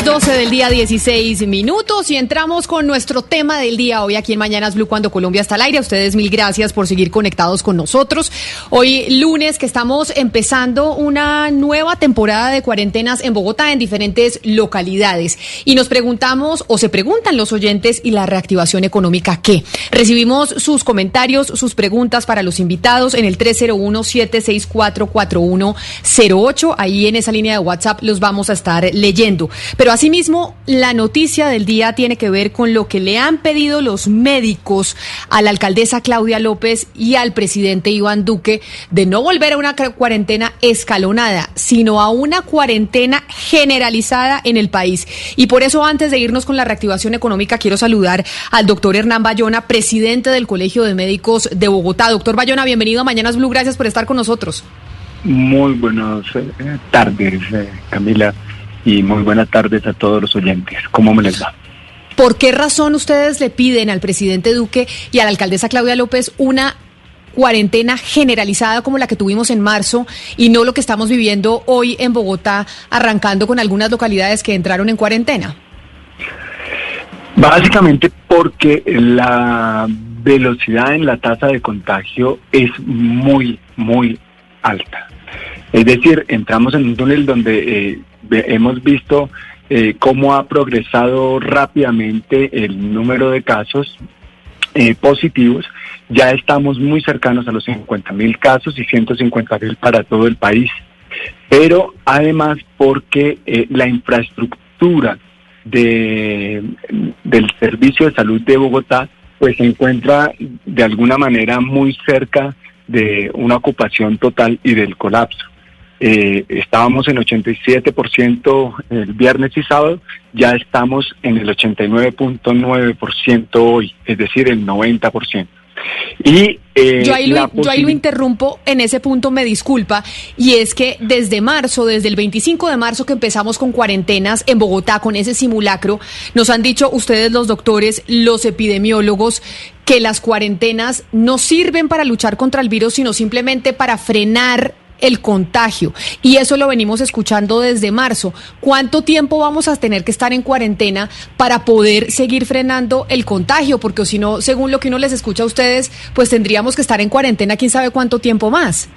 Las 12 del día 16 minutos y entramos con nuestro tema del día hoy aquí en Mañanas Blue cuando Colombia está al aire. Ustedes mil gracias por seguir conectados con nosotros. Hoy lunes que estamos empezando una nueva temporada de cuarentenas en Bogotá en diferentes localidades y nos preguntamos o se preguntan los oyentes y la reactivación económica qué. Recibimos sus comentarios, sus preguntas para los invitados en el 301-764-4108. Ahí en esa línea de WhatsApp los vamos a estar leyendo. Pero asimismo, la noticia del día tiene que ver con lo que le han pedido los médicos a la alcaldesa Claudia López y al presidente Iván Duque de no volver a una cuarentena escalonada, sino a una cuarentena generalizada en el país. Y por eso, antes de irnos con la reactivación económica, quiero saludar al doctor Hernán Bayona, presidente del Colegio de Médicos de Bogotá. Doctor Bayona, bienvenido a Mañanas Blue. Gracias por estar con nosotros. Muy buenas eh, tardes, eh, Camila y muy buenas tardes a todos los oyentes. ¿Cómo me les va? ¿Por qué razón ustedes le piden al presidente Duque y a la alcaldesa Claudia López una cuarentena generalizada como la que tuvimos en marzo y no lo que estamos viviendo hoy en Bogotá, arrancando con algunas localidades que entraron en cuarentena? Básicamente porque la velocidad en la tasa de contagio es muy, muy alta. Es decir, entramos en un túnel donde eh, hemos visto eh, cómo ha progresado rápidamente el número de casos eh, positivos. Ya estamos muy cercanos a los 50 mil casos y 150 mil para todo el país. Pero además porque eh, la infraestructura de, del Servicio de Salud de Bogotá pues se encuentra de alguna manera muy cerca de una ocupación total y del colapso. Eh, estábamos en 87% el viernes y sábado, ya estamos en el 89.9% hoy, es decir, el 90%. Y, eh, yo, ahí lo, yo, ahí lo, interrumpo en ese punto, me disculpa, y es que desde marzo, desde el 25 de marzo que empezamos con cuarentenas en Bogotá, con ese simulacro, nos han dicho ustedes los doctores, los epidemiólogos, que las cuarentenas no sirven para luchar contra el virus, sino simplemente para frenar el contagio. Y eso lo venimos escuchando desde marzo. ¿Cuánto tiempo vamos a tener que estar en cuarentena para poder seguir frenando el contagio? Porque si no, según lo que uno les escucha a ustedes, pues tendríamos que estar en cuarentena quién sabe cuánto tiempo más.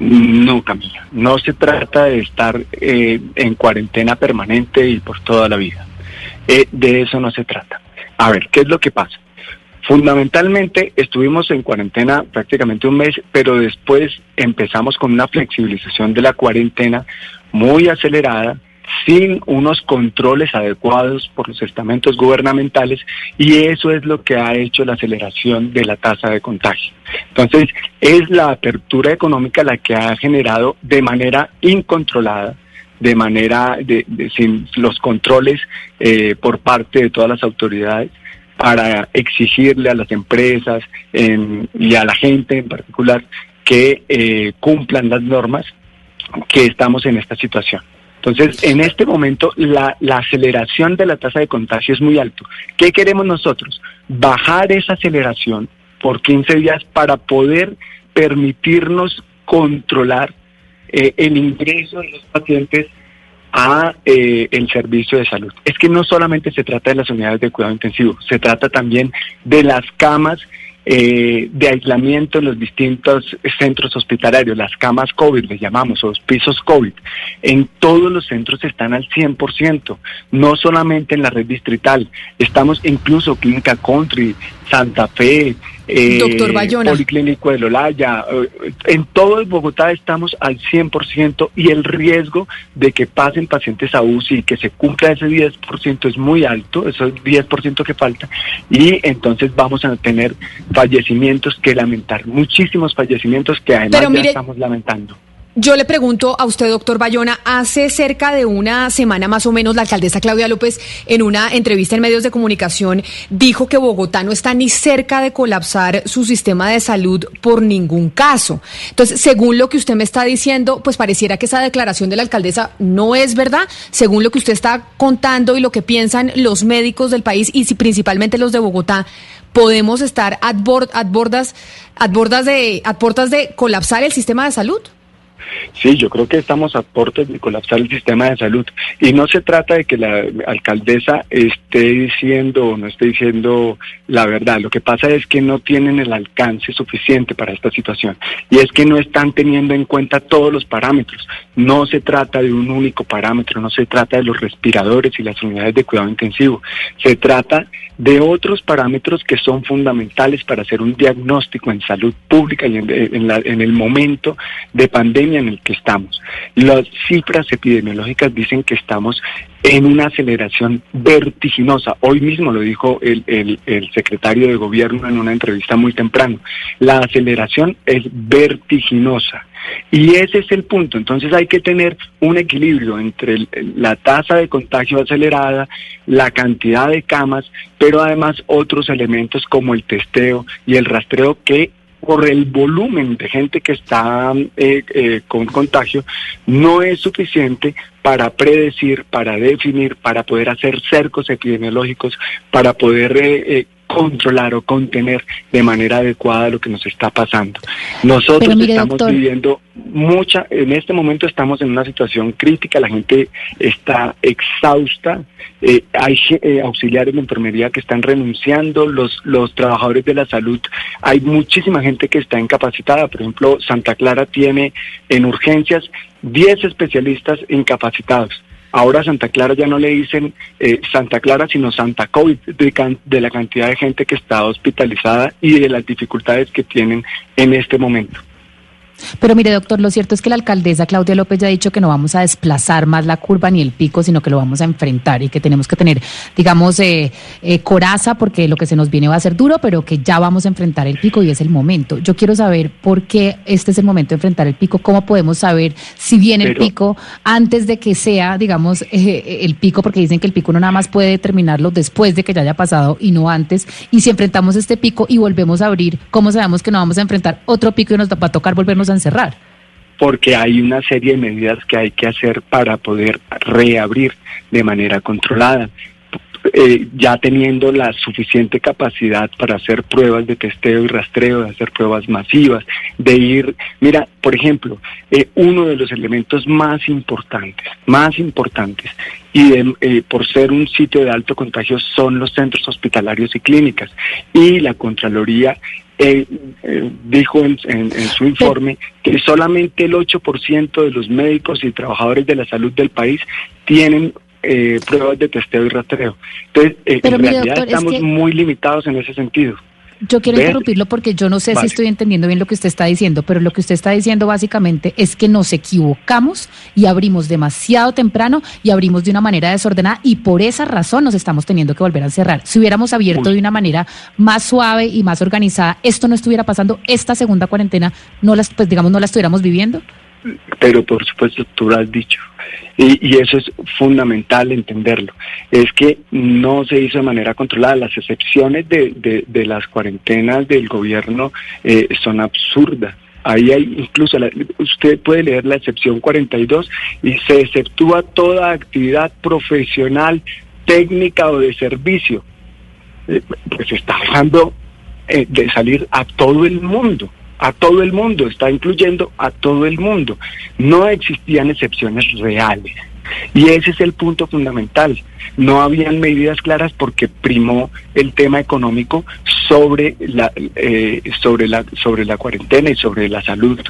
No, Camila, no se trata de estar eh, en cuarentena permanente y por toda la vida. Eh, de eso no se trata. A ver, ¿qué es lo que pasa? Fundamentalmente estuvimos en cuarentena prácticamente un mes, pero después empezamos con una flexibilización de la cuarentena muy acelerada, sin unos controles adecuados por los estamentos gubernamentales y eso es lo que ha hecho la aceleración de la tasa de contagio. Entonces, es la apertura económica la que ha generado de manera incontrolada de manera de, sin los controles eh, por parte de todas las autoridades para exigirle a las empresas y a la gente en particular que eh, cumplan las normas que estamos en esta situación. Entonces, en este momento, la, la, aceleración de la tasa de contagio es muy alto. ¿Qué queremos nosotros? Bajar esa aceleración por 15 días para poder permitirnos controlar eh, el ingreso de los pacientes a eh, el servicio de salud. Es que no solamente se trata de las unidades de cuidado intensivo, se trata también de las camas eh, de aislamiento en los distintos centros hospitalarios, las camas COVID, les llamamos, o los pisos COVID, en todos los centros están al 100%, no solamente en la red distrital, estamos incluso Clínica Country, Santa Fe, eh, Doctor Bayona. Policlínico de Lolaya, eh, en todo Bogotá estamos al 100% y el riesgo de que pasen pacientes a UCI y que se cumpla ese 10% es muy alto, ese 10% que falta, y entonces vamos a tener fallecimientos que lamentar, muchísimos fallecimientos que además ya estamos lamentando. Yo le pregunto a usted, doctor Bayona, hace cerca de una semana más o menos la alcaldesa Claudia López en una entrevista en medios de comunicación dijo que Bogotá no está ni cerca de colapsar su sistema de salud por ningún caso. Entonces, según lo que usted me está diciendo, pues pareciera que esa declaración de la alcaldesa no es verdad, según lo que usted está contando y lo que piensan los médicos del país y principalmente los de Bogotá, podemos estar a, bordas, de, a puertas de colapsar el sistema de salud. Sí, yo creo que estamos a portes de colapsar el sistema de salud. Y no se trata de que la alcaldesa esté diciendo o no esté diciendo la verdad. Lo que pasa es que no tienen el alcance suficiente para esta situación. Y es que no están teniendo en cuenta todos los parámetros. No se trata de un único parámetro, no se trata de los respiradores y las unidades de cuidado intensivo. Se trata de otros parámetros que son fundamentales para hacer un diagnóstico en salud pública y en, en el momento de pandemia en el que estamos. Las cifras epidemiológicas dicen que estamos en una aceleración vertiginosa. Hoy mismo lo dijo el, el, secretario de gobierno en una entrevista muy temprano. La aceleración es vertiginosa. Y ese es el punto. Entonces hay que tener un equilibrio entre la tasa de contagio acelerada, la cantidad de camas, pero además otros elementos como el testeo y el rastreo que por el volumen de gente que está eh, eh, con contagio, no es suficiente para predecir, para definir, para poder hacer cercos epidemiológicos, para poder eh, controlar o contener de manera adecuada lo que nos está pasando. Nosotros estamos viviendo mucha, en este momento estamos en una situación crítica, la gente está exhausta, eh, hay eh, auxiliares de enfermería que están renunciando, los, los trabajadores de la salud, hay muchísima gente que está incapacitada, por ejemplo, Santa Clara tiene en urgencias 10 especialistas incapacitados. Ahora Santa Clara ya no le dicen eh, Santa Clara, sino Santa COVID, de, la cantidad de gente que está hospitalizada y de las dificultades que tienen en este momento. Pero mire, doctor, lo cierto es que la alcaldesa Claudia López ya ha dicho que no vamos a desplazar más la curva ni el pico, sino que lo vamos a enfrentar y que tenemos que tener, digamos, eh, eh, coraza porque lo que se nos viene va a ser duro, pero que ya vamos a enfrentar el pico y es el momento. Yo quiero saber por qué este es el momento de enfrentar el pico, cómo podemos saber si viene el pico antes de que sea, digamos, eh, el pico, porque dicen que el pico no nada más puede determinarlo después de que ya haya pasado y no antes. Y si enfrentamos este pico y volvemos a abrir, ¿cómo sabemos que no vamos a enfrentar otro pico y nos va a tocar volvernos a encerrar? Porque hay una serie de medidas que hay que hacer para poder reabrir de manera controlada. Eh, ya teniendo la suficiente capacidad para hacer pruebas de testeo y rastreo, de hacer pruebas masivas, de ir, mira, por ejemplo, eh, uno de los elementos más importantes, más importantes, y eh, por ser un sitio de alto contagio son los centros hospitalarios y clínicas. Y la Contraloría eh, dijo en, su informe que solamente el 8% de los médicos y trabajadores de la salud del país tienen eh, pruebas de testeo y rastreo. Entonces, eh, en realidad estamos muy limitados en ese sentido. Yo quiero interrumpirlo porque yo no sé si estoy entendiendo bien lo que usted está diciendo, pero lo que usted está diciendo básicamente es que nos equivocamos y abrimos demasiado temprano y abrimos de una manera desordenada y por esa razón nos estamos teniendo que volver a cerrar. Si hubiéramos abierto de una manera más suave y más organizada, esto no estuviera pasando, esta segunda cuarentena no las, pues digamos, no la estuviéramos viviendo. Pero por supuesto, tú lo has dicho. Y, eso es fundamental entenderlo. Es que no se hizo de manera controlada. Las excepciones de, de, las cuarentenas del gobierno eh, son absurdas. Ahí hay incluso, usted puede leer la excepción 42 y se exceptúa toda actividad profesional, técnica o de servicio. Eh, pues está dejando eh, de salir a todo el mundo a todo el mundo, está incluyendo a todo el mundo. No existían excepciones reales. Y ese es el punto fundamental. No habían medidas claras porque primó el tema económico sobre la, eh, sobre la, sobre la cuarentena y sobre la salud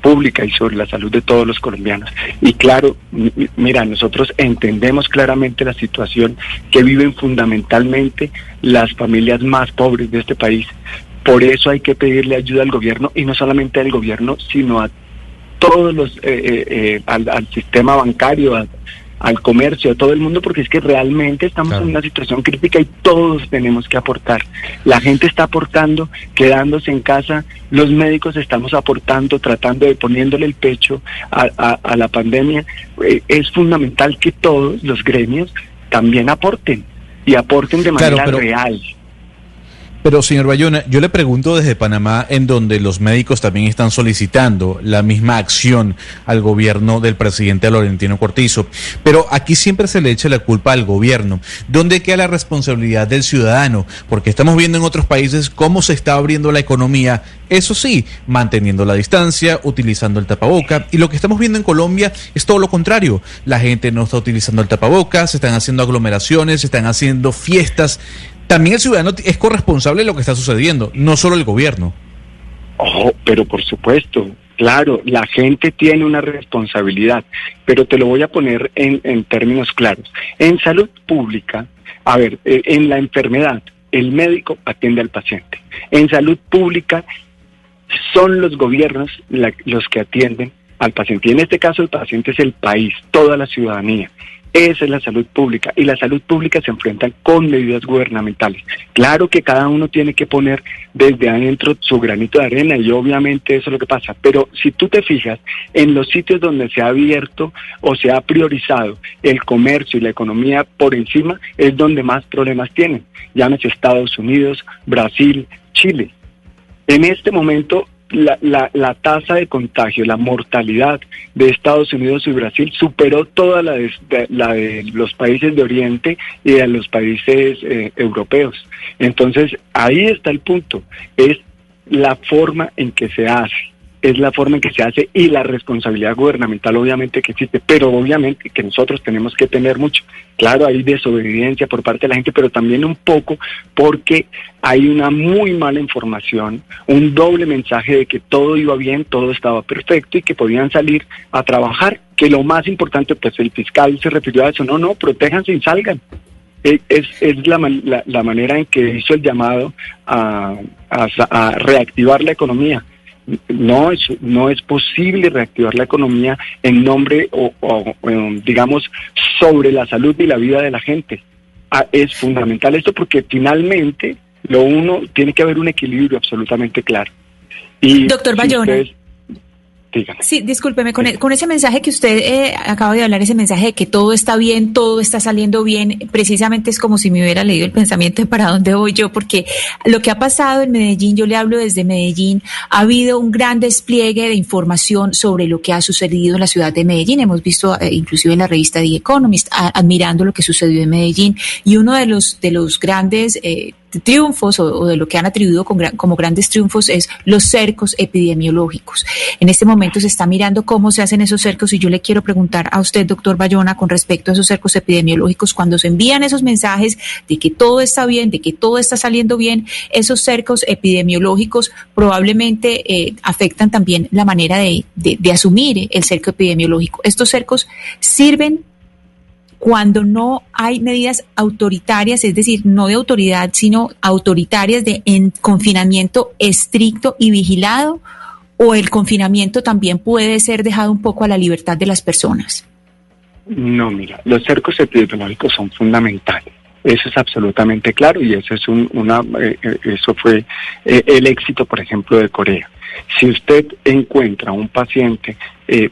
pública y sobre la salud de todos los colombianos. Y claro, mira, nosotros entendemos claramente la situación que viven fundamentalmente las familias más pobres de este país. Por eso hay que pedirle ayuda al gobierno y no solamente al gobierno, sino a todos los, eh, al, al, sistema bancario, a, al comercio, a todo el mundo, porque es que realmente estamos en una situación crítica y todos tenemos que aportar. La gente está aportando, quedándose en casa, los médicos estamos aportando, tratando de poniéndole el pecho a, la pandemia. Eh, es fundamental que todos los gremios también aporten y aporten de manera real. Pero, señor Bayona, yo le pregunto desde Panamá, en donde los médicos también están solicitando la misma acción al gobierno del presidente Laurentino Cortizo. Pero aquí siempre se le echa la culpa al gobierno. ¿Dónde queda la responsabilidad del ciudadano? Porque estamos viendo en otros países cómo se está abriendo la economía. Eso sí, manteniendo la distancia, utilizando el tapaboca. Y lo que estamos viendo en Colombia es todo lo contrario. La gente no está utilizando el tapaboca, se están haciendo aglomeraciones, se están haciendo fiestas también el ciudadano es corresponsable de lo que está sucediendo, no solo el gobierno. Oh, pero por supuesto, claro, la gente tiene una responsabilidad, pero te lo voy a poner en, en términos claros. En salud pública, a ver, eh, en la enfermedad, el médico atiende al paciente. En salud pública, son los gobiernos los que atienden al paciente. Y en este caso, el paciente es el país, toda la ciudadanía. Esa es la salud pública y la salud pública se enfrenta con medidas gubernamentales. Claro que cada uno tiene que poner desde adentro su granito de arena y obviamente eso es lo que pasa, pero si tú te fijas en los sitios donde se ha abierto o se ha priorizado el comercio y la economía por encima, es donde más problemas tienen. Llámese Estados Unidos, Brasil, Chile. En este momento la, la, la, tasa de contagio, la mortalidad de Estados Unidos y Brasil superó toda la de, la de los países de Oriente y de los países eh, europeos. Entonces, ahí está el punto, es la forma en que se hace es la forma en que se hace y la responsabilidad gubernamental obviamente que existe, pero obviamente que nosotros tenemos que tener mucho. Claro, hay desobediencia por parte de la gente, pero también un poco porque hay una muy mala información, un doble mensaje de que todo iba bien, todo estaba perfecto y que podían salir a trabajar, que lo más importante, pues el fiscal se refirió a eso, no, no, protéjanse y salgan. E, es, es la, la, manera en que hizo el llamado a, a reactivar la economía no es, no es posible reactivar la economía en nombre o, digamos sobre la salud y la vida de la gente. Ah, es fundamental esto porque finalmente lo uno tiene que haber un equilibrio absolutamente claro. Y Doctor Bayona. Sí, discúlpeme, con, e, con, ese mensaje que usted eh, acaba de hablar, ese mensaje de que todo está bien, todo está saliendo bien, precisamente es como si me hubiera leído el pensamiento de para dónde voy yo, porque lo que ha pasado en Medellín, yo le hablo desde Medellín, ha habido un gran despliegue de información sobre lo que ha sucedido en la ciudad de Medellín. Hemos visto eh, inclusive en la revista The Economist admirando lo que sucedió en Medellín. Y uno de los, de los grandes... Eh, triunfos o, de lo que han atribuido como grandes triunfos es los cercos epidemiológicos. En este momento se está mirando cómo se hacen esos cercos y yo le quiero preguntar a usted, doctor Bayona, con respecto a esos cercos epidemiológicos, cuando se envían esos mensajes de que todo está bien, de que todo está saliendo bien, esos cercos epidemiológicos probablemente eh, afectan también la manera de, de asumir el cerco epidemiológico. Estos cercos sirven cuando no hay medidas autoritarias, es decir, no de autoridad, sino autoritarias de confinamiento estricto y vigilado, o el confinamiento también puede ser dejado un poco a la libertad de las personas? No, mira, los cercos epidemiológicos son fundamentales. Eso es absolutamente claro y eso es una, eh, eh, eso fue eh, el éxito, por ejemplo, de Corea. Si usted encuentra un paciente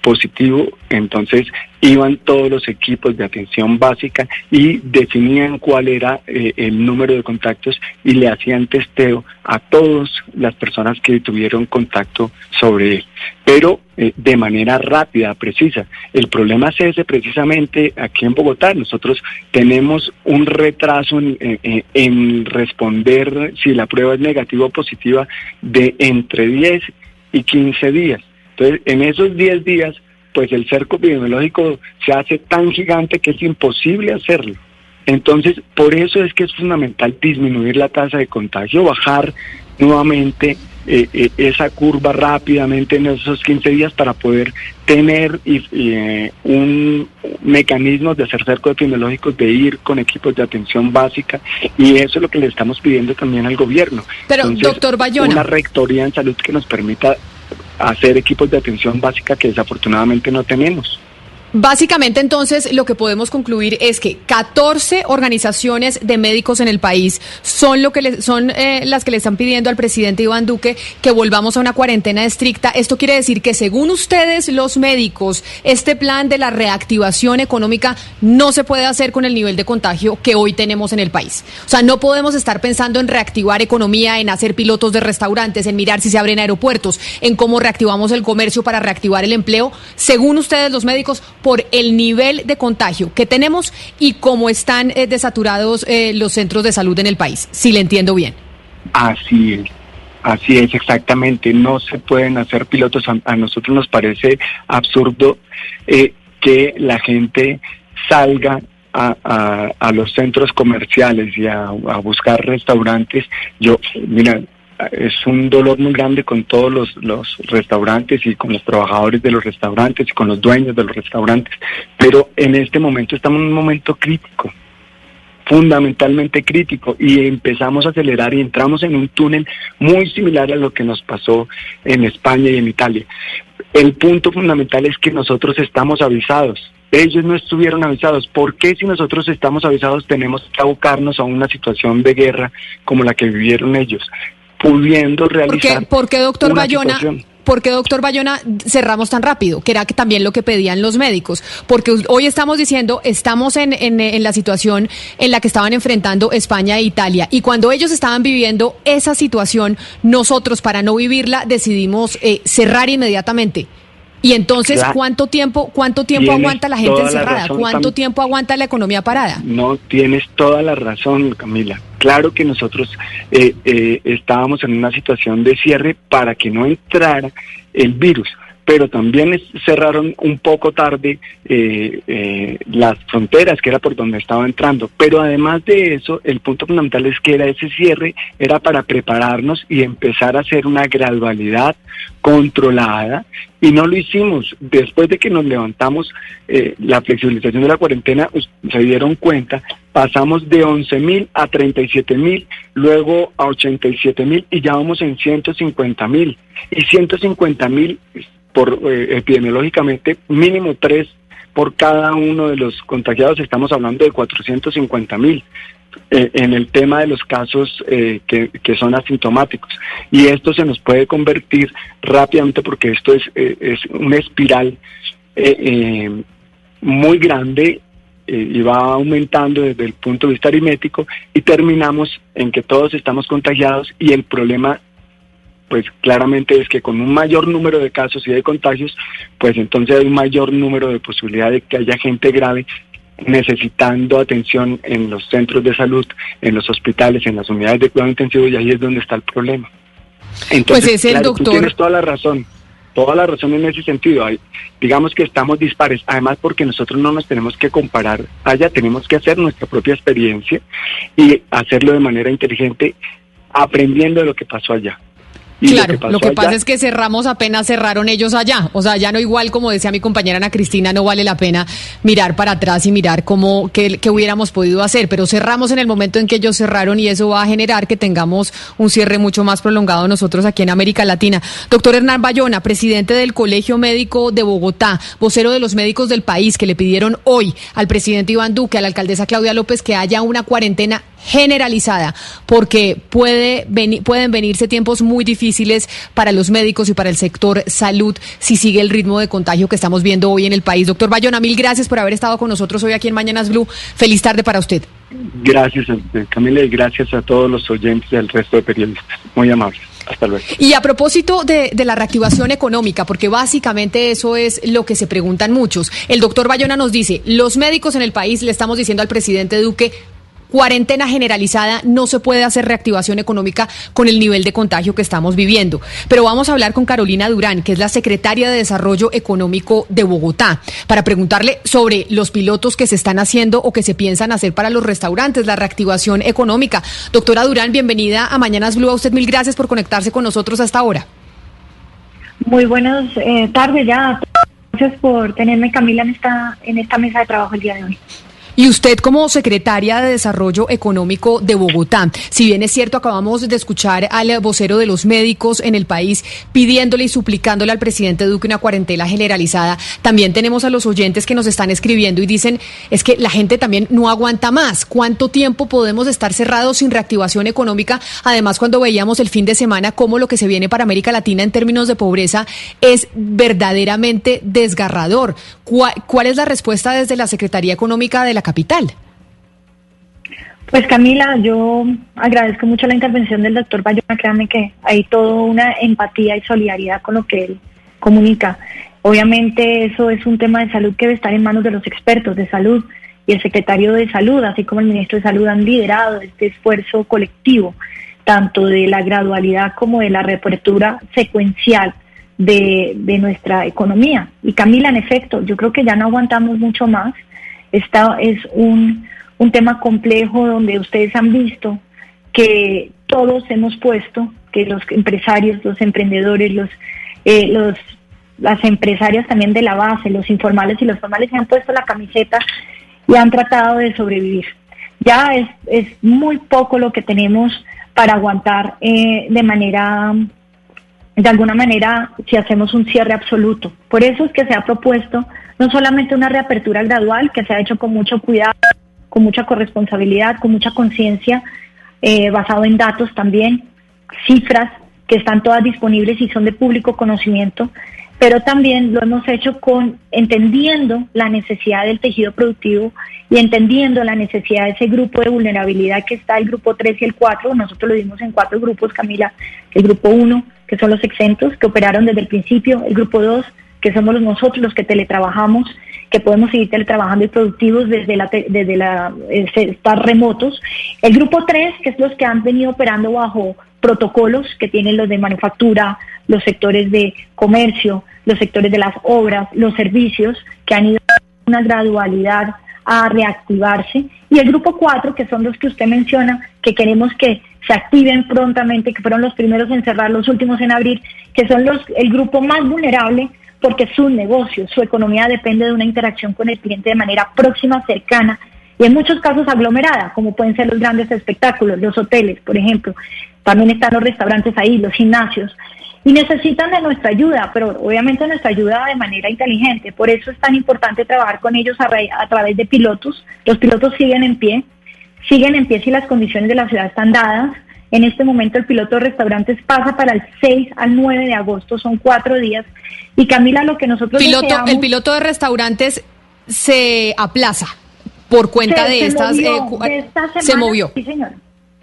positivo, entonces iban todos los equipos de atención básica y definían cuál era eh, el número de contactos y le hacían testeo a todas las personas que tuvieron contacto sobre él, pero eh, de manera rápida, precisa. El problema es ese precisamente aquí en Bogotá. Nosotros tenemos un retraso en, en responder si la prueba es negativa o positiva de entre 10 y 15 días. Entonces, en esos 10 días pues el cerco epidemiológico se hace tan gigante que es imposible hacerlo. Entonces, por eso es que es fundamental disminuir la tasa de contagio, bajar nuevamente eh, eh, esa curva rápidamente en esos 15 días para poder tener eh, un mecanismo de hacer cerco epidemiológicos, de ir con equipos de atención básica y eso es lo que le estamos pidiendo también al gobierno. Pero, doctor Bayona. Una rectoría en salud que nos permita hacer equipos de atención básica que desafortunadamente no tenemos. Básicamente, entonces, lo que podemos concluir es que 14 organizaciones de médicos en el país son, lo que son eh, las que le están pidiendo al presidente Iván Duque que volvamos a una cuarentena estricta. Esto quiere decir que, según ustedes, los médicos, este plan de la reactivación económica no se puede hacer con el nivel de contagio que hoy tenemos en el país. O sea, no podemos estar pensando en reactivar economía, en hacer pilotos de restaurantes, en mirar si se abren aeropuertos, en cómo reactivamos el comercio para reactivar el empleo. Según ustedes, los médicos, por el nivel de contagio que tenemos y cómo están eh, desaturados eh, los centros de salud en el país, si le entiendo bien. Así es. Así es, exactamente. No se pueden hacer pilotos. A, nosotros nos parece absurdo eh, que la gente salga a, a, los centros comerciales y a, a buscar restaurantes. Yo, mira, es un dolor muy grande con todos los, los restaurantes y con los trabajadores de los restaurantes y con los dueños de los restaurantes, pero en este momento estamos en un momento crítico, fundamentalmente crítico, y empezamos a acelerar y entramos en un túnel muy similar a lo que nos pasó en España y en Italia. El punto fundamental es que nosotros estamos avisados, ellos no estuvieron avisados. ¿Por qué si nosotros estamos avisados tenemos que abocarnos a una situación de guerra como la que vivieron ellos? Pudiendo realizar. ¿Por qué, doctor Bayona? ¿Por qué, doctor Bayona, cerramos tan rápido? Que era también lo que pedían los médicos. Porque hoy estamos diciendo, estamos en, en, la situación en la que estaban enfrentando España e Italia. Y cuando ellos estaban viviendo esa situación, nosotros, para no vivirla, decidimos eh, cerrar inmediatamente. Y entonces, ¿cuánto tiempo, cuánto tiempo aguanta la gente encerrada? ¿Cuánto tiempo aguanta la economía parada? No, tienes toda la razón, Camila. Claro que nosotros eh, eh, estábamos en una situación de cierre para que no entrara el virus pero también cerraron un poco tarde eh, eh, las fronteras, que era por donde estaba entrando. Pero además de eso, el punto fundamental es que era ese cierre, era para prepararnos y empezar a hacer una gradualidad controlada y no lo hicimos. Después de que nos levantamos eh, la flexibilización de la cuarentena, se dieron cuenta, pasamos de 11 mil a 37 mil, luego a 87 mil y ya vamos en 150 mil. Y 150 mil por eh, epidemiológicamente mínimo tres por cada uno de los contagiados, estamos hablando de 450 mil eh, en el tema de los casos eh, que, que, son asintomáticos. Y esto se nos puede convertir rápidamente porque esto es, es una espiral muy grande y va aumentando desde el punto de vista aritmético y terminamos en que todos estamos contagiados y el problema pues claramente es que con un mayor número de casos y de contagios, pues entonces hay un mayor número de posibilidad de que haya gente grave necesitando atención en los centros de salud, en los hospitales, en las unidades de cuidado intensivo y ahí es donde está el problema. Entonces, pues es el doctor... tú tienes toda la razón, toda la razón en ese sentido. Hay, digamos que estamos dispares, además porque nosotros no nos tenemos que comparar allá, tenemos que hacer nuestra propia experiencia y hacerlo de manera inteligente, aprendiendo de lo que pasó allá claro, lo que, pasa es que cerramos apenas cerraron ellos allá. O sea, ya no igual, como decía mi compañera Ana Cristina, no vale la pena mirar para atrás y mirar cómo, qué, hubiéramos podido hacer. Pero cerramos en el momento en que ellos cerraron y eso va a generar que tengamos un cierre mucho más prolongado nosotros aquí en América Latina. Doctor Hernán Bayona, presidente del Colegio Médico de Bogotá, vocero de los médicos del país, que le pidieron hoy al presidente Iván Duque, a la alcaldesa Claudia López, que haya una cuarentena generalizada, porque puede pueden venirse tiempos muy difíciles para los médicos y para el sector salud si sigue el ritmo de contagio que estamos viendo hoy en el país. Doctor Bayona, mil gracias por haber estado con nosotros hoy aquí en Mañanas Blue. Feliz tarde para usted. Gracias, Camila, y gracias a todos los oyentes del resto de periodistas. Muy amables. Hasta luego. Y a propósito de, de, la reactivación económica, porque básicamente eso es lo que se preguntan muchos, el doctor Bayona nos dice, los médicos en el país le estamos diciendo al presidente Duque, cuarentena generalizada, no se puede hacer reactivación económica con el nivel de contagio que estamos viviendo. Pero vamos a hablar con Carolina Durán, que es la secretaria de Desarrollo Económico de Bogotá, para preguntarle sobre los pilotos que se están haciendo o que se piensan hacer para los restaurantes, la reactivación económica. Doctora Durán, bienvenida a Mañanas Blue. A usted mil gracias por conectarse con nosotros hasta ahora. Muy buenas eh, tardes ya. Gracias por tenerme, Camila, en esta, en esta mesa de trabajo el día de hoy. Y usted como secretaria de Desarrollo Económico de Bogotá, si bien es cierto, acabamos de escuchar al vocero de los médicos en el país pidiéndole y suplicándole al presidente Duque una cuarentena generalizada, también tenemos a los oyentes que nos están escribiendo y dicen, es que la gente también no aguanta más. ¿Cuánto tiempo podemos estar cerrados sin reactivación económica? Además, cuando veíamos el fin de semana cómo lo que se viene para América Latina en términos de pobreza es verdaderamente desgarrador. ¿Cuál, es la respuesta desde la Secretaría Económica de la capital? Pues Camila, yo agradezco mucho la intervención del doctor Bayona, créanme que hay toda una empatía y solidaridad con lo que él comunica. Obviamente eso es un tema de salud que debe estar en manos de los expertos de salud y el secretario de salud, así como el ministro de salud han liderado este esfuerzo colectivo, tanto de la gradualidad como de la reapertura secuencial de, de nuestra economía. Y Camila, en efecto, yo creo que ya no aguantamos mucho más esta es un, tema complejo donde ustedes han visto que todos hemos puesto, que los empresarios, los emprendedores, los, eh, los, las empresarias también de la base, los informales y los formales se han puesto la camiseta y han tratado de sobrevivir. Ya es, es muy poco lo que tenemos para aguantar eh, de manera, de alguna manera, si hacemos un cierre absoluto. Por eso es que se ha propuesto no solamente una reapertura gradual que se ha hecho con mucho cuidado, con mucha corresponsabilidad, con mucha conciencia, eh, basado en datos también, cifras que están todas disponibles y son de público conocimiento, pero también lo hemos hecho con entendiendo la necesidad del tejido productivo y entendiendo la necesidad de ese grupo de vulnerabilidad que está el grupo 3 y el 4. Nosotros lo vimos en cuatro grupos, Camila. El grupo 1, que son los exentos, que operaron desde el principio. El grupo 2, que somos nosotros los que teletrabajamos, que podemos seguir teletrabajando y productivos desde la, desde la estar remotos. El grupo 3, que es los que han venido operando bajo protocolos que tienen los de manufactura, los sectores de comercio, los sectores de las obras, los servicios, que han ido una gradualidad a reactivarse. Y el grupo 4, que son los que usted menciona, que queremos que se activen prontamente, que fueron los primeros en cerrar, los últimos en abrir, que son los el grupo más vulnerable porque su negocio, su economía depende de una interacción con el cliente de manera próxima, cercana y en muchos casos aglomerada, como pueden ser los grandes espectáculos, los hoteles, por ejemplo. También están los restaurantes ahí, los gimnasios. Y necesitan de nuestra ayuda, pero obviamente nuestra ayuda de manera inteligente. Por eso es tan importante trabajar con ellos a, través de pilotos. Los pilotos siguen en pie, siguen en pie si las condiciones de la ciudad están dadas. En este momento el piloto de restaurantes pasa para el 6 al 9 de agosto, son cuatro días. Y Camila, lo que nosotros piloto, El piloto de restaurantes se aplaza por cuenta de, estas, eh, esta semana, se movió. Sí, señora.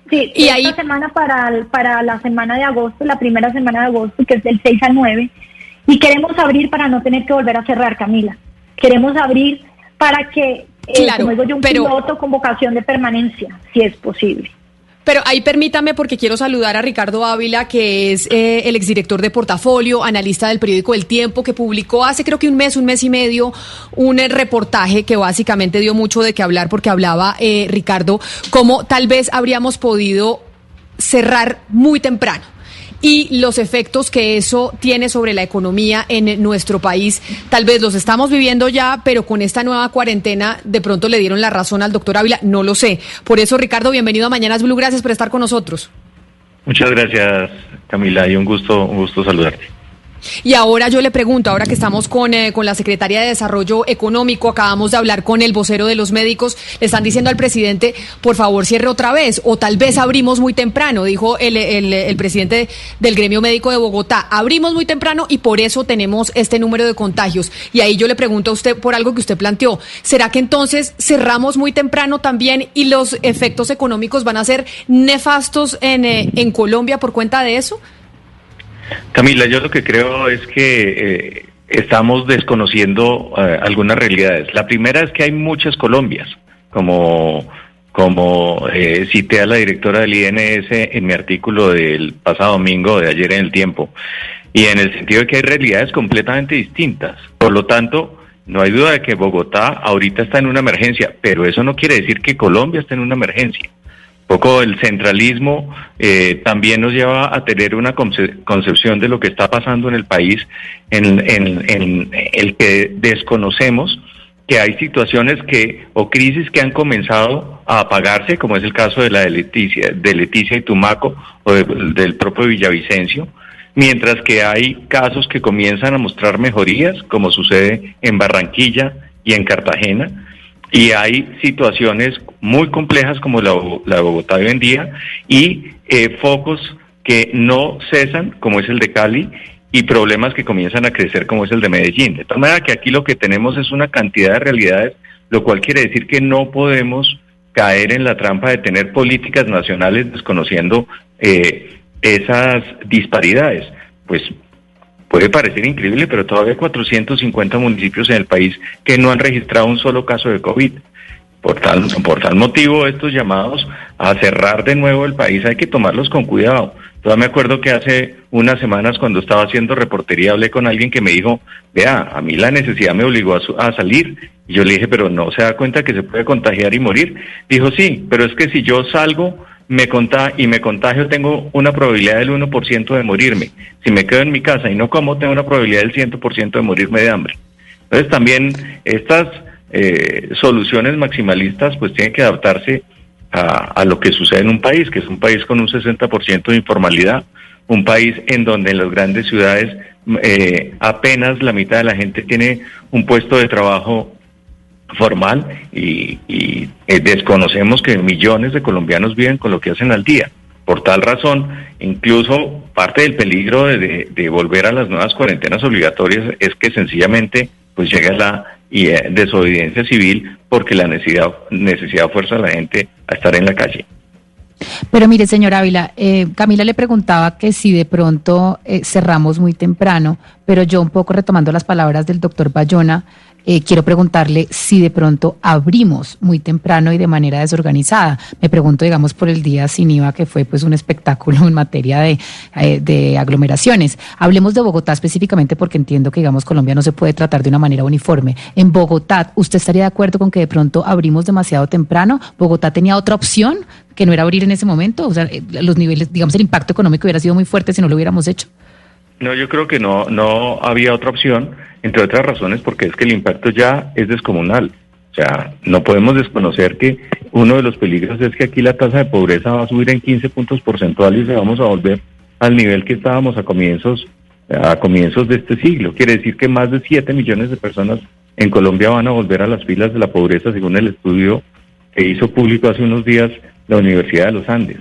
Sí, y esta semana para, para la semana de agosto, la primera semana de agosto, que es del 6 al 9. Y queremos abrir para no tener que volver a cerrar, Camila. Queremos abrir para que, eh, como digo yo, un piloto con vocación de permanencia, si es posible. Pero ahí permítame porque quiero saludar a Ricardo Ávila, que es eh, el exdirector de portafolio, analista del periódico El Tiempo, que publicó hace creo que un mes, un mes y medio, un eh, reportaje que básicamente dio mucho de qué hablar porque hablaba eh, Ricardo, cómo tal vez habríamos podido cerrar muy temprano y los efectos que eso tiene sobre la economía en nuestro país. Tal vez los estamos viviendo ya, pero con esta nueva cuarentena de pronto le dieron la razón al doctor Ávila, no lo sé. Por eso, Ricardo, bienvenido a Mañanas Blue, gracias por estar con nosotros. Muchas gracias, Camila, y un gusto, un gusto saludarte. Y ahora yo le pregunto, ahora que estamos con, eh, con la Secretaría de Desarrollo Económico, acabamos de hablar con el vocero de los médicos, le están diciendo al presidente, por favor cierre otra vez, o tal vez abrimos muy temprano, dijo el, el, el presidente del gremio médico de Bogotá, abrimos muy temprano y por eso tenemos este número de contagios. Y ahí yo le pregunto a usted por algo que usted planteó, ¿será que entonces cerramos muy temprano también y los efectos económicos van a ser nefastos en, eh, en Colombia por cuenta de eso? Camila, yo lo que creo es que eh, estamos desconociendo eh, algunas realidades. La primera es que hay muchas Colombias, como como eh, cité a la directora del INS en mi artículo del pasado domingo, de ayer en el tiempo, y en el sentido de que hay realidades completamente distintas. Por lo tanto, no hay duda de que Bogotá ahorita está en una emergencia, pero eso no quiere decir que Colombia está en una emergencia. Poco el centralismo eh, también nos lleva a tener una concepción de lo que está pasando en el país, en, en el que desconocemos que hay situaciones que o crisis que han comenzado a apagarse, como es el caso de la de Leticia, de Leticia y Tumaco o del propio Villavicencio, mientras que hay casos que comienzan a mostrar mejorías, como sucede en Barranquilla y en Cartagena, y hay situaciones muy complejas como la, de Bogotá hoy en día y eh, focos que no cesan, como es el de Cali, y problemas que comienzan a crecer como es el de Medellín. De tal manera que aquí lo que tenemos es una cantidad de realidades, lo cual quiere decir que no podemos caer en la trampa de tener políticas nacionales desconociendo eh, esas disparidades. Pues puede parecer increíble, pero todavía hay 450 municipios en el país que no han registrado un solo caso de COVID. Por tal, por tal motivo, estos llamados a cerrar de nuevo el país hay que tomarlos con cuidado. Todavía me acuerdo que hace unas semanas cuando estaba haciendo reportería hablé con alguien que me dijo, vea, a mí la necesidad me obligó a, salir. Y yo le dije, pero no se da cuenta que se puede contagiar y morir. Dijo, sí, pero es que si yo salgo me conta y me contagio tengo una probabilidad del 1% de morirme. Si me quedo en mi casa y no como, tengo una probabilidad del 100% de morirme de hambre. Entonces también estas eh, soluciones maximalistas pues tienen que adaptarse a, lo que sucede en un país, que es un país con un 60% de informalidad, un país en donde en las grandes ciudades eh, apenas la mitad de la gente tiene un puesto de trabajo formal y, eh, desconocemos que millones de colombianos viven con lo que hacen al día. Por tal razón, incluso parte del peligro de, volver a las nuevas cuarentenas obligatorias es que sencillamente pues llega la y eh, desobediencia civil porque la necesidad, necesidad fuerza a la gente a estar en la calle. Pero mire, señor Ávila, eh, Camila le preguntaba que si de pronto eh, cerramos muy temprano, pero yo un poco retomando las palabras del doctor Bayona, eh, quiero preguntarle si de pronto abrimos muy temprano y de manera desorganizada. Me pregunto, digamos, por el día sin IVA, que fue pues un espectáculo en materia de, eh, de aglomeraciones. Hablemos de Bogotá específicamente porque entiendo que, digamos, Colombia no se puede tratar de una manera uniforme. En Bogotá, ¿usted estaría de acuerdo con que de pronto abrimos demasiado temprano? ¿Bogotá tenía otra opción que no era abrir en ese momento? O sea, eh, los niveles, digamos, el impacto económico hubiera sido muy fuerte si no lo hubiéramos hecho. No, yo creo que no, no había otra opción, entre otras razones porque es que el impacto ya es descomunal. O sea, no podemos desconocer que uno de los peligros es que aquí la tasa de pobreza va a subir en 15 puntos porcentuales y vamos a volver al nivel que estábamos a comienzos a comienzos de este siglo. Quiere decir que más de 7 millones de personas en Colombia van a volver a las filas de la pobreza según el estudio que hizo público hace unos días la Universidad de los Andes.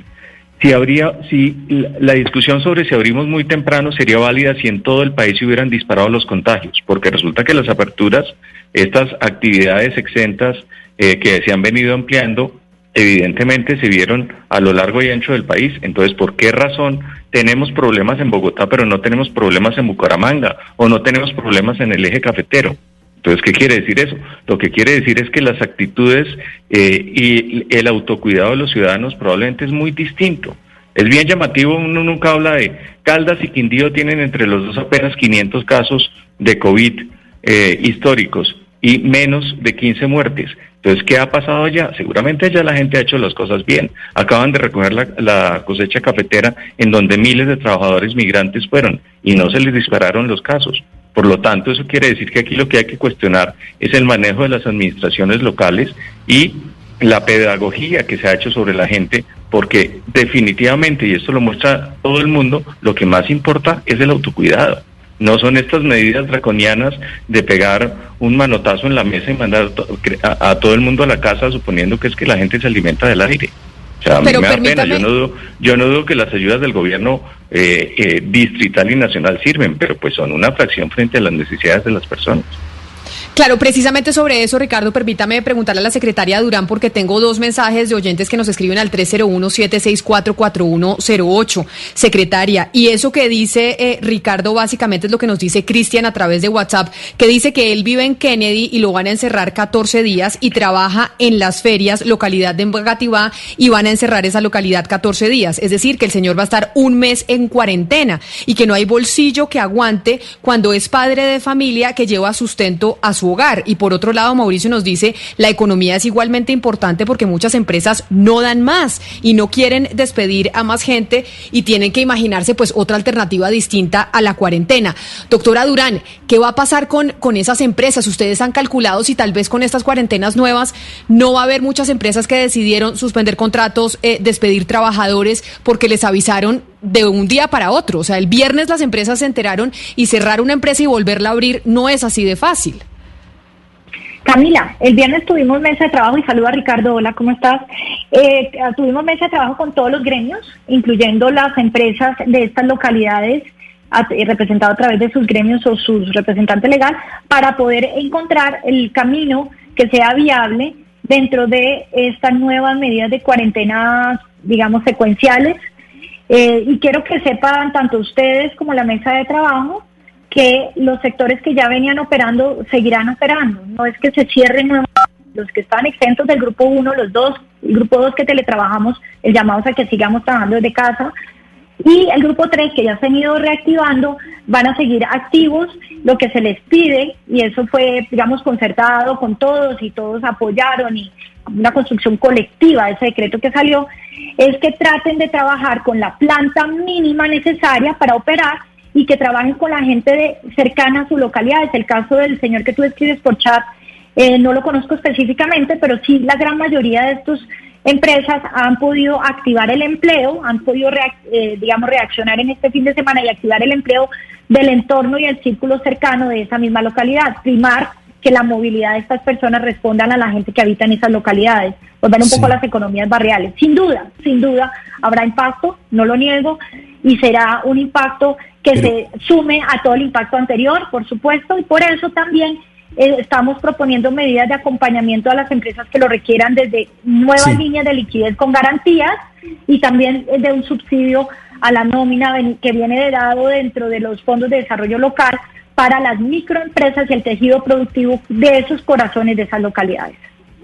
Si habría, si la discusión sobre si abrimos muy temprano sería válida si en todo el país se hubieran disparado los contagios, porque resulta que las aperturas, estas actividades exentas eh, que se han venido ampliando, evidentemente se vieron a lo largo y ancho del país. Entonces, ¿por qué razón tenemos problemas en Bogotá, pero no tenemos problemas en Bucaramanga o no tenemos problemas en el eje cafetero? Entonces, ¿qué quiere decir eso? Lo que quiere decir es que las actitudes eh, y el autocuidado de los ciudadanos probablemente es muy distinto. Es bien llamativo, uno nunca habla de Caldas y Quindío tienen entre los dos apenas 500 casos de COVID eh, históricos y menos de 15 muertes. Entonces, ¿qué ha pasado allá? Seguramente allá la gente ha hecho las cosas bien. Acaban de recoger la, la, cosecha cafetera en donde miles de trabajadores migrantes fueron y no se les dispararon los casos. Por lo tanto, eso quiere decir que aquí lo que hay que cuestionar es el manejo de las administraciones locales y la pedagogía que se ha hecho sobre la gente, porque definitivamente, y esto lo muestra todo el mundo, lo que más importa es el autocuidado. No son estas medidas draconianas de pegar un manotazo en la mesa y mandar a, todo el mundo a la casa suponiendo que es que la gente se alimenta del aire. O sea, a mí me da pena. Yo no, dudo, yo no dudo que las ayudas del gobierno eh, eh, distrital y nacional sirven, pero pues son una fracción frente a las necesidades de las personas. Claro, precisamente sobre eso, Ricardo, permítame preguntarle a la secretaria Durán porque tengo dos mensajes de oyentes que nos escriben al 301-764-4108. Secretaria, y eso que dice eh, Ricardo básicamente es lo que nos dice Cristian a través de WhatsApp, que dice que él vive en Kennedy y lo van a encerrar 14 días y trabaja en las ferias, localidad de Engativá, y van a encerrar esa localidad 14 días. Es decir, que el señor va a estar un mes en cuarentena y que no hay bolsillo que aguante cuando es padre de familia que lleva sustento a su hogar. Y por otro lado, Mauricio nos dice, la economía es igualmente importante porque muchas empresas no dan más y no quieren despedir a más gente y tienen que imaginarse pues otra alternativa distinta a la cuarentena. Doctora Durán, ¿qué va a pasar con, con esas empresas? Ustedes han calculado si tal vez con estas cuarentenas nuevas no va a haber muchas empresas que decidieron suspender contratos, eh, despedir trabajadores porque les avisaron de un día para otro. O sea, el viernes las empresas se enteraron y cerrar una empresa y volverla a abrir no es así de fácil. Camila, el viernes tuvimos mesa de trabajo y saludo a Ricardo, hola, ¿cómo estás? Eh, tuvimos mesa de trabajo con todos los gremios, incluyendo las empresas de estas localidades, eh, representado a través de sus gremios o sus representantes legal, para poder encontrar el camino que sea viable dentro de estas nuevas medidas de cuarentena, digamos, secuenciales. Eh, y quiero que sepan tanto ustedes como la mesa de trabajo que los sectores que ya venían operando seguirán operando. No es que se cierren nuevos, los que están exentos del grupo 1, los dos, el grupo 2 que teletrabajamos, el llamado a que sigamos trabajando desde casa, y el grupo 3 que ya se han ido reactivando, van a seguir activos. Lo que se les pide, y eso fue, digamos, concertado con todos y todos apoyaron y una construcción colectiva ese decreto que salió, es que traten de trabajar con la planta mínima necesaria para operar y que trabajen con la gente de, cercana a su localidad. Es el caso del señor que tú escribes por chat, eh, no lo conozco específicamente, pero sí la gran mayoría de estas empresas han podido activar el empleo, han podido, eh, digamos, reaccionar en este fin de semana y activar el empleo del entorno y el círculo cercano de esa misma localidad. Primar que la movilidad de estas personas respondan a la gente que habita en esas localidades, volver un poco a las economías barriales. Sin duda, sin duda, habrá impacto, no lo niego, y será un impacto que se sume a todo el impacto anterior, por supuesto, y por eso también eh, estamos proponiendo medidas de acompañamiento a las empresas que lo requieran desde nuevas líneas de liquidez con garantías y también de un subsidio a la nómina que viene de dado dentro de los fondos de desarrollo local para las microempresas y el tejido productivo de esos corazones de esas localidades.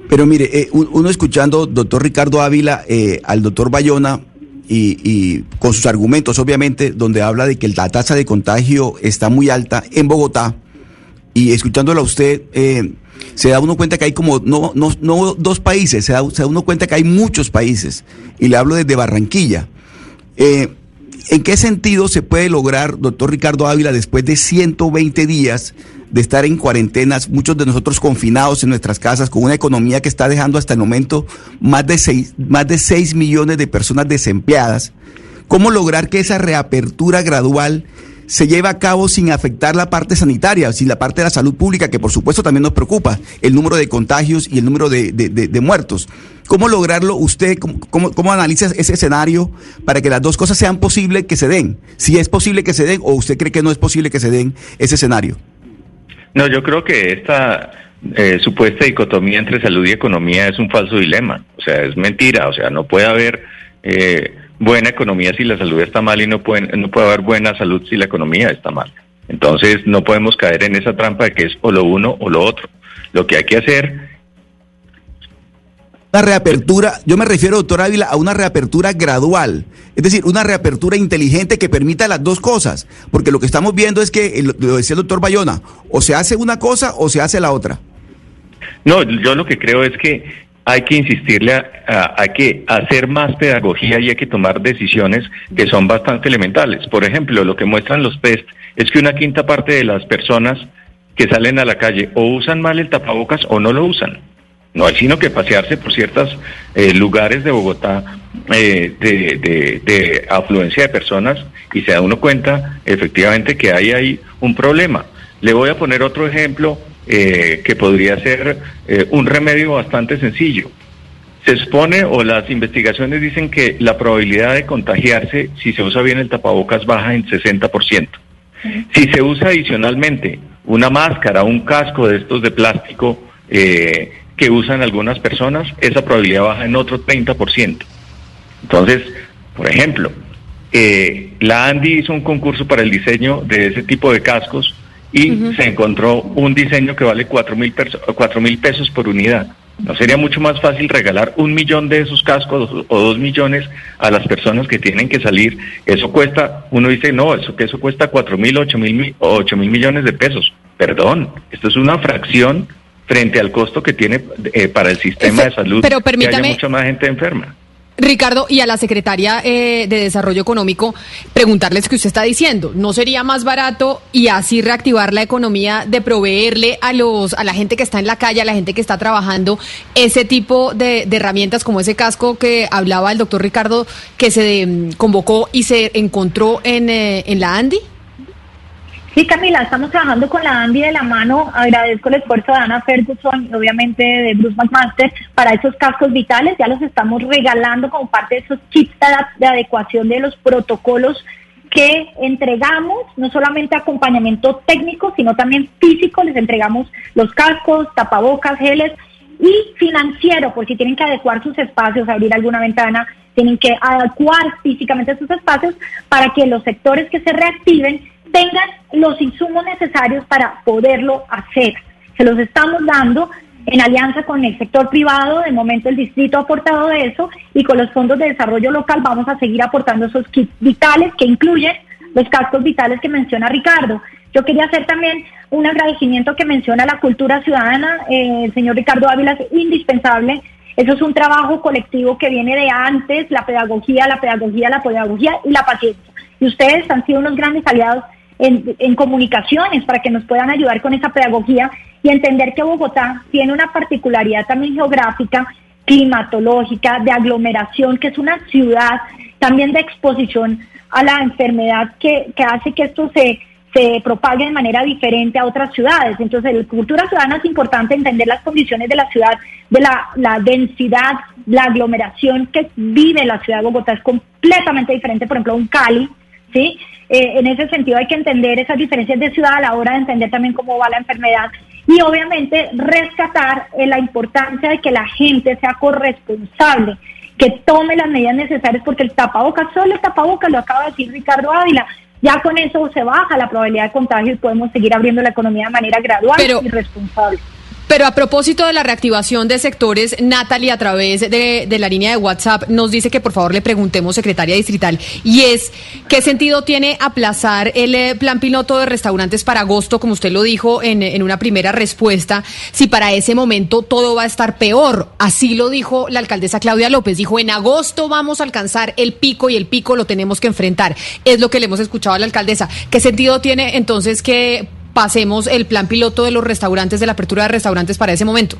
Pero mire, eh, uno escuchando, doctor Ricardo Ávila, eh, al doctor Bayona, y, con sus argumentos, obviamente, donde habla de que la tasa de contagio está muy alta en Bogotá, y escuchándola a usted, eh, se da uno cuenta que hay como, no, no, dos países, se da, se da, uno cuenta que hay muchos países, y le hablo desde Barranquilla. Eh, ¿En qué sentido se puede lograr, doctor Ricardo Ávila, después de 120 días de estar en cuarentenas, muchos de nosotros confinados en nuestras casas, con una economía que está dejando hasta el momento más de 6, más de 6 millones de personas desempleadas? ¿Cómo lograr que esa reapertura gradual se lleve a cabo sin afectar la parte sanitaria, sin la parte de la salud pública, que por supuesto también nos preocupa, el número de contagios y el número de, de, muertos. ¿Cómo lograrlo usted? Cómo, cómo, analiza ese escenario para que las dos cosas sean posibles que se den? Si es posible que se den o usted cree que no es posible que se den ese escenario. No, yo creo que esta eh, supuesta dicotomía entre salud y economía es un falso dilema. O sea, es mentira. O sea, no puede haber eh, buena economía si la salud está mal y no puede, no puede haber buena salud si la economía está mal. Entonces, no podemos caer en esa trampa de que es o lo uno o lo otro. Lo que hay que hacer reapertura, yo me refiero, doctor Ávila, a una reapertura gradual, es decir, una reapertura inteligente que permita las dos cosas, porque lo que estamos viendo es que, lo decía el doctor Bayona, o se hace una cosa o se hace la otra. No, yo lo que creo es que hay que insistirle, a, que hacer más pedagogía y hay que tomar decisiones que son bastante elementales. Por ejemplo, lo que muestran los test es que una quinta parte de las personas que salen a la calle o usan mal el tapabocas o no lo usan. No hay sino que pasearse por ciertos eh, lugares de Bogotá eh, de, afluencia de personas y se da uno cuenta efectivamente que hay ahí un problema. Le voy a poner otro ejemplo eh, que podría ser un remedio bastante sencillo. Se supone o las investigaciones dicen que la probabilidad de contagiarse si se usa bien el tapabocas baja en 60%. Si se usa adicionalmente una máscara, un casco de estos de plástico eh, que usan algunas personas, esa probabilidad baja en otro 30%. Entonces, por ejemplo, eh, la Andy hizo un concurso para el diseño de ese tipo de cascos y se encontró un diseño que vale cuatro mil, cuatro mil pesos por unidad. ¿No sería mucho más fácil regalar un millón de esos cascos o dos millones a las personas que tienen que salir? Eso cuesta, uno dice, no, eso que eso cuesta cuatro mil, ocho mil, ocho mil millones de pesos. Perdón, esto es una fracción frente al costo que tiene eh, para el sistema de salud pero permítame, que haya mucha más gente enferma. Ricardo, y a la secretaria eh, de Desarrollo Económico, preguntarles qué usted está diciendo. ¿No sería más barato y así reactivar la economía de proveerle a los a la gente que está en la calle, a la gente que está trabajando, ese tipo de, herramientas como ese casco que hablaba el doctor Ricardo que se mm, convocó y se encontró en, eh, en la Andy? Sí, Camila, estamos trabajando con la Andy de la mano. Agradezco el esfuerzo de Ana Ferguson y obviamente de Bruce McMaster para esos cascos vitales. Ya los estamos regalando como parte de esos kits de adecuación de los protocolos que entregamos, no solamente acompañamiento técnico, sino también físico. Les entregamos los cascos, tapabocas, geles y financiero, porque tienen que adecuar sus espacios, abrir alguna ventana, tienen que adecuar físicamente sus espacios para que los sectores que se reactiven tengan los insumos necesarios para poderlo hacer. Se los estamos dando en alianza con el sector privado, de momento el distrito ha aportado de eso y con los fondos de desarrollo local vamos a seguir aportando esos kits vitales que incluyen los cascos vitales que menciona Ricardo. Yo quería hacer también un agradecimiento que menciona la cultura ciudadana, eh, el señor Ricardo Ávila es indispensable. Eso es un trabajo colectivo que viene de antes, la pedagogía, la pedagogía, la pedagogía y la paciencia. Y ustedes han sido unos grandes aliados en, comunicaciones para que nos puedan ayudar con esa pedagogía y entender que Bogotá tiene una particularidad también geográfica, climatológica, de aglomeración, que es una ciudad también de exposición a la enfermedad que, hace que esto se, se propague de manera diferente a otras ciudades. Entonces, la cultura ciudadana es importante entender las condiciones de la ciudad, de la, la densidad, la aglomeración que vive la ciudad de Bogotá es completamente diferente, por ejemplo, a un Cali, ¿sí? Eh, en ese sentido hay que entender esas diferencias de ciudad a la hora de entender también cómo va la enfermedad y obviamente rescatar eh, la importancia de que la gente sea corresponsable, que tome las medidas necesarias porque el tapabocas, solo el tapabocas, lo acaba de decir Ricardo Ávila, ya con eso se baja la probabilidad de contagio y podemos seguir abriendo la economía de manera gradual y responsable. Pero a propósito de la reactivación de sectores, Natalie a través de, la línea de WhatsApp nos dice que por favor le preguntemos, secretaria distrital, y es, ¿qué sentido tiene aplazar el eh, plan piloto de restaurantes para agosto, como usted lo dijo en, en una primera respuesta, si para ese momento todo va a estar peor? Así lo dijo la alcaldesa Claudia López, dijo, en agosto vamos a alcanzar el pico y el pico lo tenemos que enfrentar. Es lo que le hemos escuchado a la alcaldesa. ¿Qué sentido tiene entonces que pasemos el plan piloto de los restaurantes, de la apertura de restaurantes para ese momento?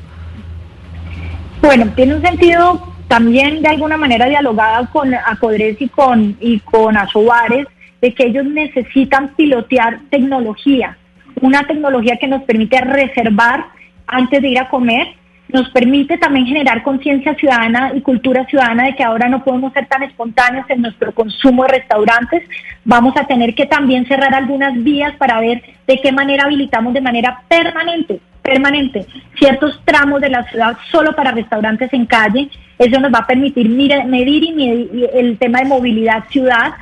Bueno, tiene un sentido también de alguna manera dialogada con Acodres y con, y con Asobares, de que ellos necesitan pilotear tecnología, una tecnología que nos permite reservar antes de ir a comer, nos permite también generar conciencia ciudadana y cultura ciudadana de que ahora no podemos ser tan espontáneos en nuestro consumo de restaurantes. Vamos a tener que también cerrar algunas vías para ver de qué manera habilitamos de manera permanente, permanente, ciertos tramos de la ciudad solo para restaurantes en calle. Eso nos va a permitir medir y medir el tema de movilidad ciudad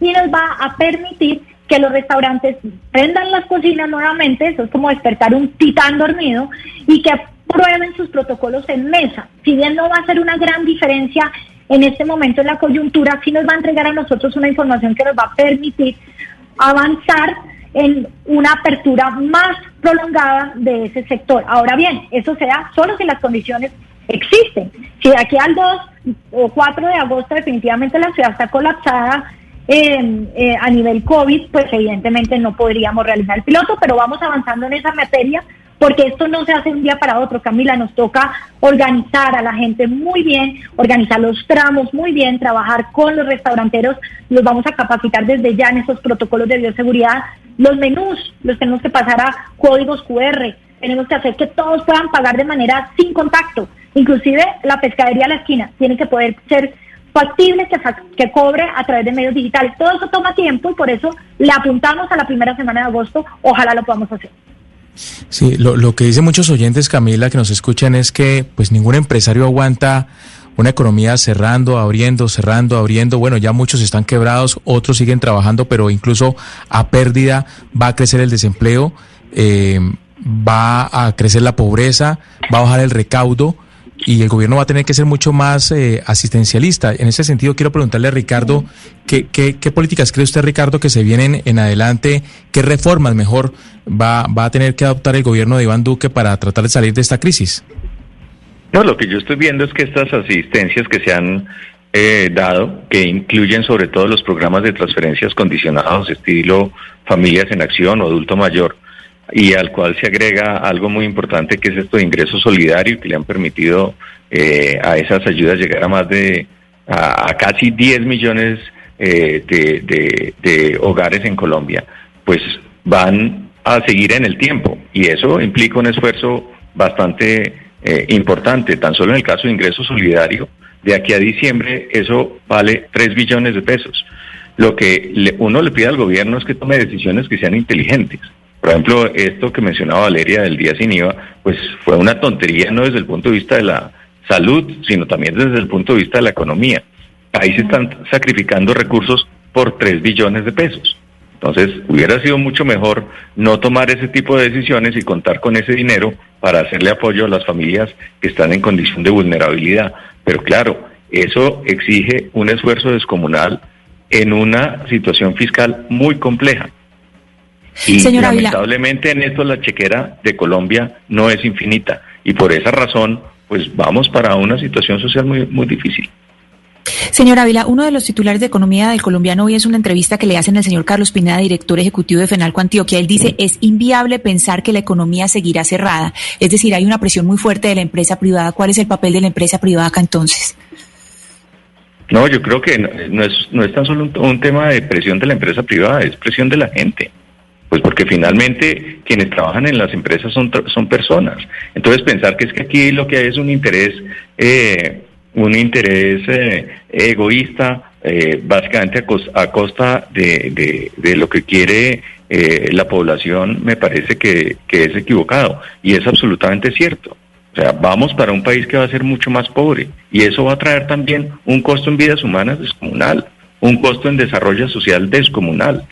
y nos va a permitir que los restaurantes prendan las cocinas nuevamente, eso es como despertar un titán dormido, y que prueben sus protocolos en mesa. Si bien no va a ser una gran diferencia en este momento en la coyuntura, sí nos va a entregar a nosotros una información que nos va a permitir avanzar en una apertura más prolongada de ese sector. Ahora bien, eso se da solo si las condiciones existen. Si de aquí al 2 o 4 de agosto definitivamente la ciudad está colapsada eh, a nivel COVID, pues evidentemente no podríamos realizar el piloto, pero vamos avanzando en esa materia porque esto no se hace un día para otro, Camila, nos toca organizar a la gente muy bien, organizar los tramos muy bien, trabajar con los restauranteros, los vamos a capacitar desde ya en esos protocolos de bioseguridad, los menús los tenemos que pasar a códigos QR, tenemos que hacer que todos puedan pagar de manera sin contacto, inclusive la pescadería a la esquina tiene que poder ser factible que, que cobre a través de medios digitales. Todo eso toma tiempo y por eso le apuntamos a la primera semana de agosto, ojalá lo podamos hacer. Sí, lo, lo que dicen muchos oyentes, Camila, que nos escuchan es que pues ningún empresario aguanta una economía cerrando, abriendo, cerrando, abriendo. Bueno, ya muchos están quebrados, otros siguen trabajando, pero incluso a pérdida va a crecer el desempleo, eh, va a crecer la pobreza, va a bajar el recaudo y el gobierno va a tener que ser mucho más eh, asistencialista. En ese sentido, quiero preguntarle a Ricardo, ¿qué, qué, qué políticas cree usted, Ricardo, que se vienen en adelante? ¿Qué reformas mejor va, va a tener que adoptar el gobierno de Iván Duque para tratar de salir de esta crisis? No, lo que yo estoy viendo es que estas asistencias que se han eh, dado, que incluyen sobre todo los programas de transferencias condicionados, estilo familias en acción o adulto mayor, y al cual se agrega algo muy importante que es esto de ingreso solidario que le han permitido eh, a esas ayudas llegar a más de a, casi 10 millones eh, de, de, hogares en Colombia, pues van a seguir en el tiempo y eso implica un esfuerzo bastante eh, importante. Tan solo en el caso de ingreso solidario, de aquí a diciembre eso vale 3 billones de pesos. Lo que uno le pide al gobierno es que tome decisiones que sean inteligentes. Por ejemplo, esto que mencionaba Valeria del día sin IVA, pues fue una tontería no desde el punto de vista de la salud, sino también desde el punto de vista de la economía. Ahí se están sacrificando recursos por 3 billones de pesos. Entonces, hubiera sido mucho mejor no tomar ese tipo de decisiones y contar con ese dinero para hacerle apoyo a las familias que están en condición de vulnerabilidad. Pero claro, eso exige un esfuerzo descomunal en una situación fiscal muy compleja. Y lamentablemente en esto la chequera de Colombia no es infinita y por esa razón pues vamos para una situación social muy, muy difícil. Señor Ávila, uno de los titulares de economía del colombiano hoy es una entrevista que le hacen al señor Carlos Pineda, director ejecutivo de Fenalco Antioquia. Él dice, es inviable pensar que la economía seguirá cerrada. Es decir, hay una presión muy fuerte de la empresa privada. ¿Cuál es el papel de la empresa privada acá entonces? No, yo creo que no, es, no es tan solo un, tema de presión de la empresa privada, es presión de la gente. Pues porque finalmente quienes trabajan en las empresas son, son personas. Entonces pensar que es que aquí lo que hay es un interés eh, un interés eh, egoísta, eh, básicamente a, costa de, lo que quiere eh, la población, me parece que, es equivocado. Y es absolutamente cierto. O sea, vamos para un país que va a ser mucho más pobre y eso va a traer también un costo en vidas humanas descomunal, un costo en desarrollo social descomunal.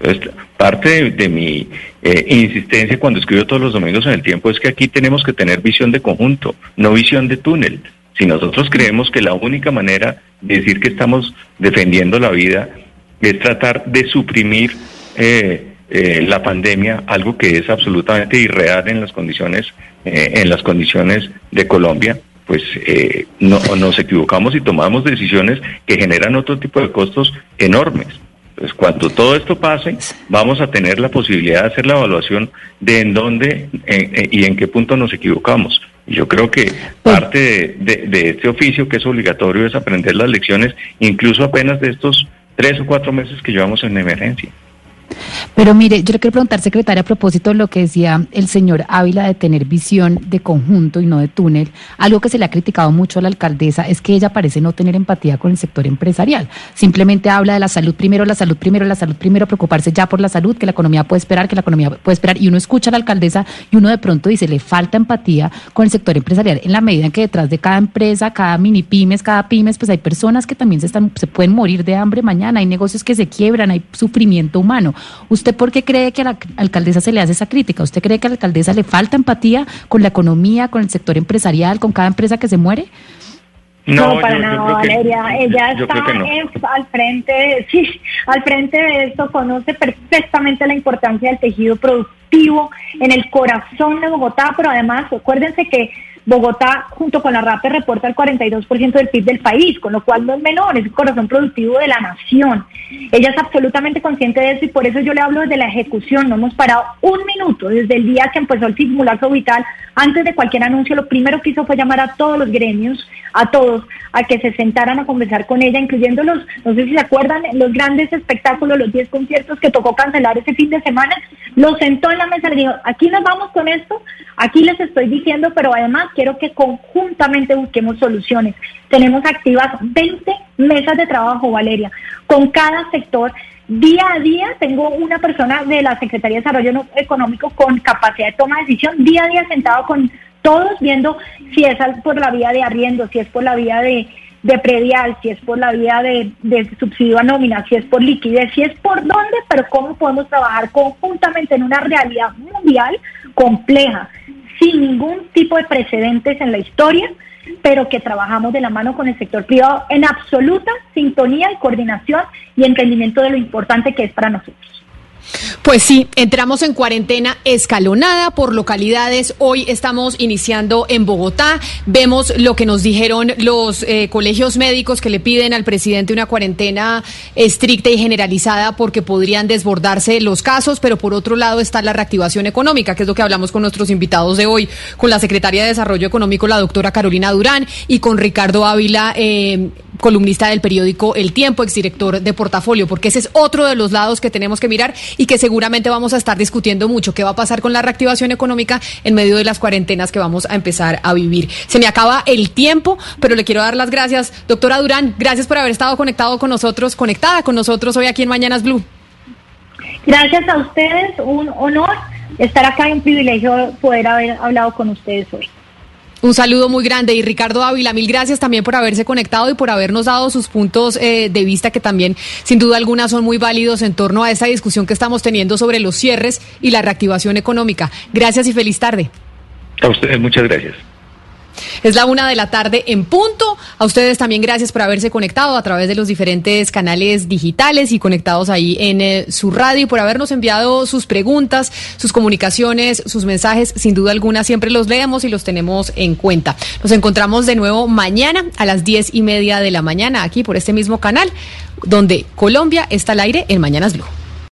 Entonces, parte de, mi insistencia cuando escribo todos los domingos en el tiempo es que aquí tenemos que tener visión de conjunto, no visión de túnel. Si nosotros creemos que la única manera de decir que estamos defendiendo la vida es tratar de suprimir eh, eh, la pandemia, algo que es absolutamente irreal en las condiciones, eh, en las condiciones de Colombia, pues no, nos equivocamos y tomamos decisiones que generan otro tipo de costos enormes. Pues cuando todo esto pase, vamos a tener la posibilidad de hacer la evaluación de en dónde y en qué punto nos equivocamos. Yo creo que parte de, este oficio que es obligatorio es aprender las lecciones, incluso apenas de estos tres o cuatro meses que llevamos en emergencia. Pero mire, yo le quiero preguntar, secretaria, a propósito de lo que decía el señor Ávila de tener visión de conjunto y no de túnel, algo que se le ha criticado mucho a la alcaldesa es que ella parece no tener empatía con el sector empresarial. Simplemente habla de la salud primero, la salud primero, la salud primero, preocuparse ya por la salud, que la economía puede esperar, que la economía puede esperar. Y uno escucha a la alcaldesa y uno de pronto dice, le falta empatía con el sector empresarial, en la medida en que detrás de cada empresa, cada mini pymes, cada pymes, pues hay personas que también se, están, se pueden morir de hambre mañana, hay negocios que se quiebran, hay sufrimiento humano. ¿Usted por qué cree que a la alcaldesa se le hace esa crítica? ¿Usted cree que a la alcaldesa le falta empatía con la economía, con el sector empresarial, con cada empresa que se muere? No, para nada, Valeria. Ella está al frente, sí, al frente de esto, conoce perfectamente la importancia del tejido productivo en el corazón de Bogotá, pero además, acuérdense que Bogotá, junto con la RAPE, reporta el 42% del PIB del país, con lo cual no es menor, es el corazón productivo de la nación. Ella es absolutamente consciente de eso y por eso yo le hablo desde la ejecución. No hemos parado un minuto desde el día que empezó el simulacro vital. Antes de cualquier anuncio, lo primero que hizo fue llamar a todos los gremios, a todos, a que se sentaran a conversar con ella, incluyendo los, no sé si se acuerdan, los grandes espectáculos, los 10 conciertos que tocó cancelar ese fin de semana. Los sentó en la mesa y dijo, aquí nos vamos con esto, aquí les estoy diciendo, pero además quiero que conjuntamente busquemos soluciones. Tenemos activas 20 mesas de trabajo, Valeria, con cada sector Día a día tengo una persona de la Secretaría de Desarrollo Económico con capacidad de toma de decisión, día a día sentado con todos viendo si es por la vía de arriendo, si es por la vía de, predial, si es por la vía de, de, subsidio a nómina, si es por liquidez, si es por dónde, pero cómo podemos trabajar conjuntamente en una realidad mundial compleja, sin ningún tipo de precedentes en la historia, pero que trabajamos de la mano con el sector privado en absoluta sintonía y coordinación y entendimiento de lo importante que es para nosotros. Pues sí, entramos en cuarentena escalonada por localidades. Hoy estamos iniciando en Bogotá. Vemos lo que nos dijeron los eh, colegios médicos que le piden al presidente una cuarentena estricta y generalizada porque podrían desbordarse los casos, pero por otro lado está la reactivación económica, que es lo que hablamos con nuestros invitados de hoy, con la secretaria de Desarrollo Económico, la doctora Carolina Durán, y con Ricardo Ávila, eh, columnista del periódico El Tiempo, exdirector de Portafolio, porque ese es otro de los lados que tenemos que mirar y que seguramente vamos a estar discutiendo mucho. ¿Qué va a pasar con la reactivación económica en medio de las cuarentenas que vamos a empezar a vivir? Se me acaba el tiempo, pero le quiero dar las gracias. Doctora Durán, gracias por haber estado conectado con nosotros, conectada con nosotros hoy aquí en Mañanas Blue. Gracias a ustedes, un honor estar acá y un privilegio poder haber hablado con ustedes hoy. Un saludo muy grande y Ricardo Ávila, mil gracias también por haberse conectado y por habernos dado sus puntos eh, de vista que también sin duda alguna son muy válidos en torno a esta discusión que estamos teniendo sobre los cierres y la reactivación económica. Gracias y feliz tarde. A ustedes muchas gracias. Es la una de la tarde en punto. A ustedes también gracias por haberse conectado a través de los diferentes canales digitales y conectados ahí en eh, su radio y por habernos enviado sus preguntas, sus comunicaciones, sus mensajes. Sin duda alguna siempre los leemos y los tenemos en cuenta. Nos encontramos de nuevo mañana a las diez y media de la mañana aquí por este mismo canal donde Colombia está al aire en Mañanas Blue.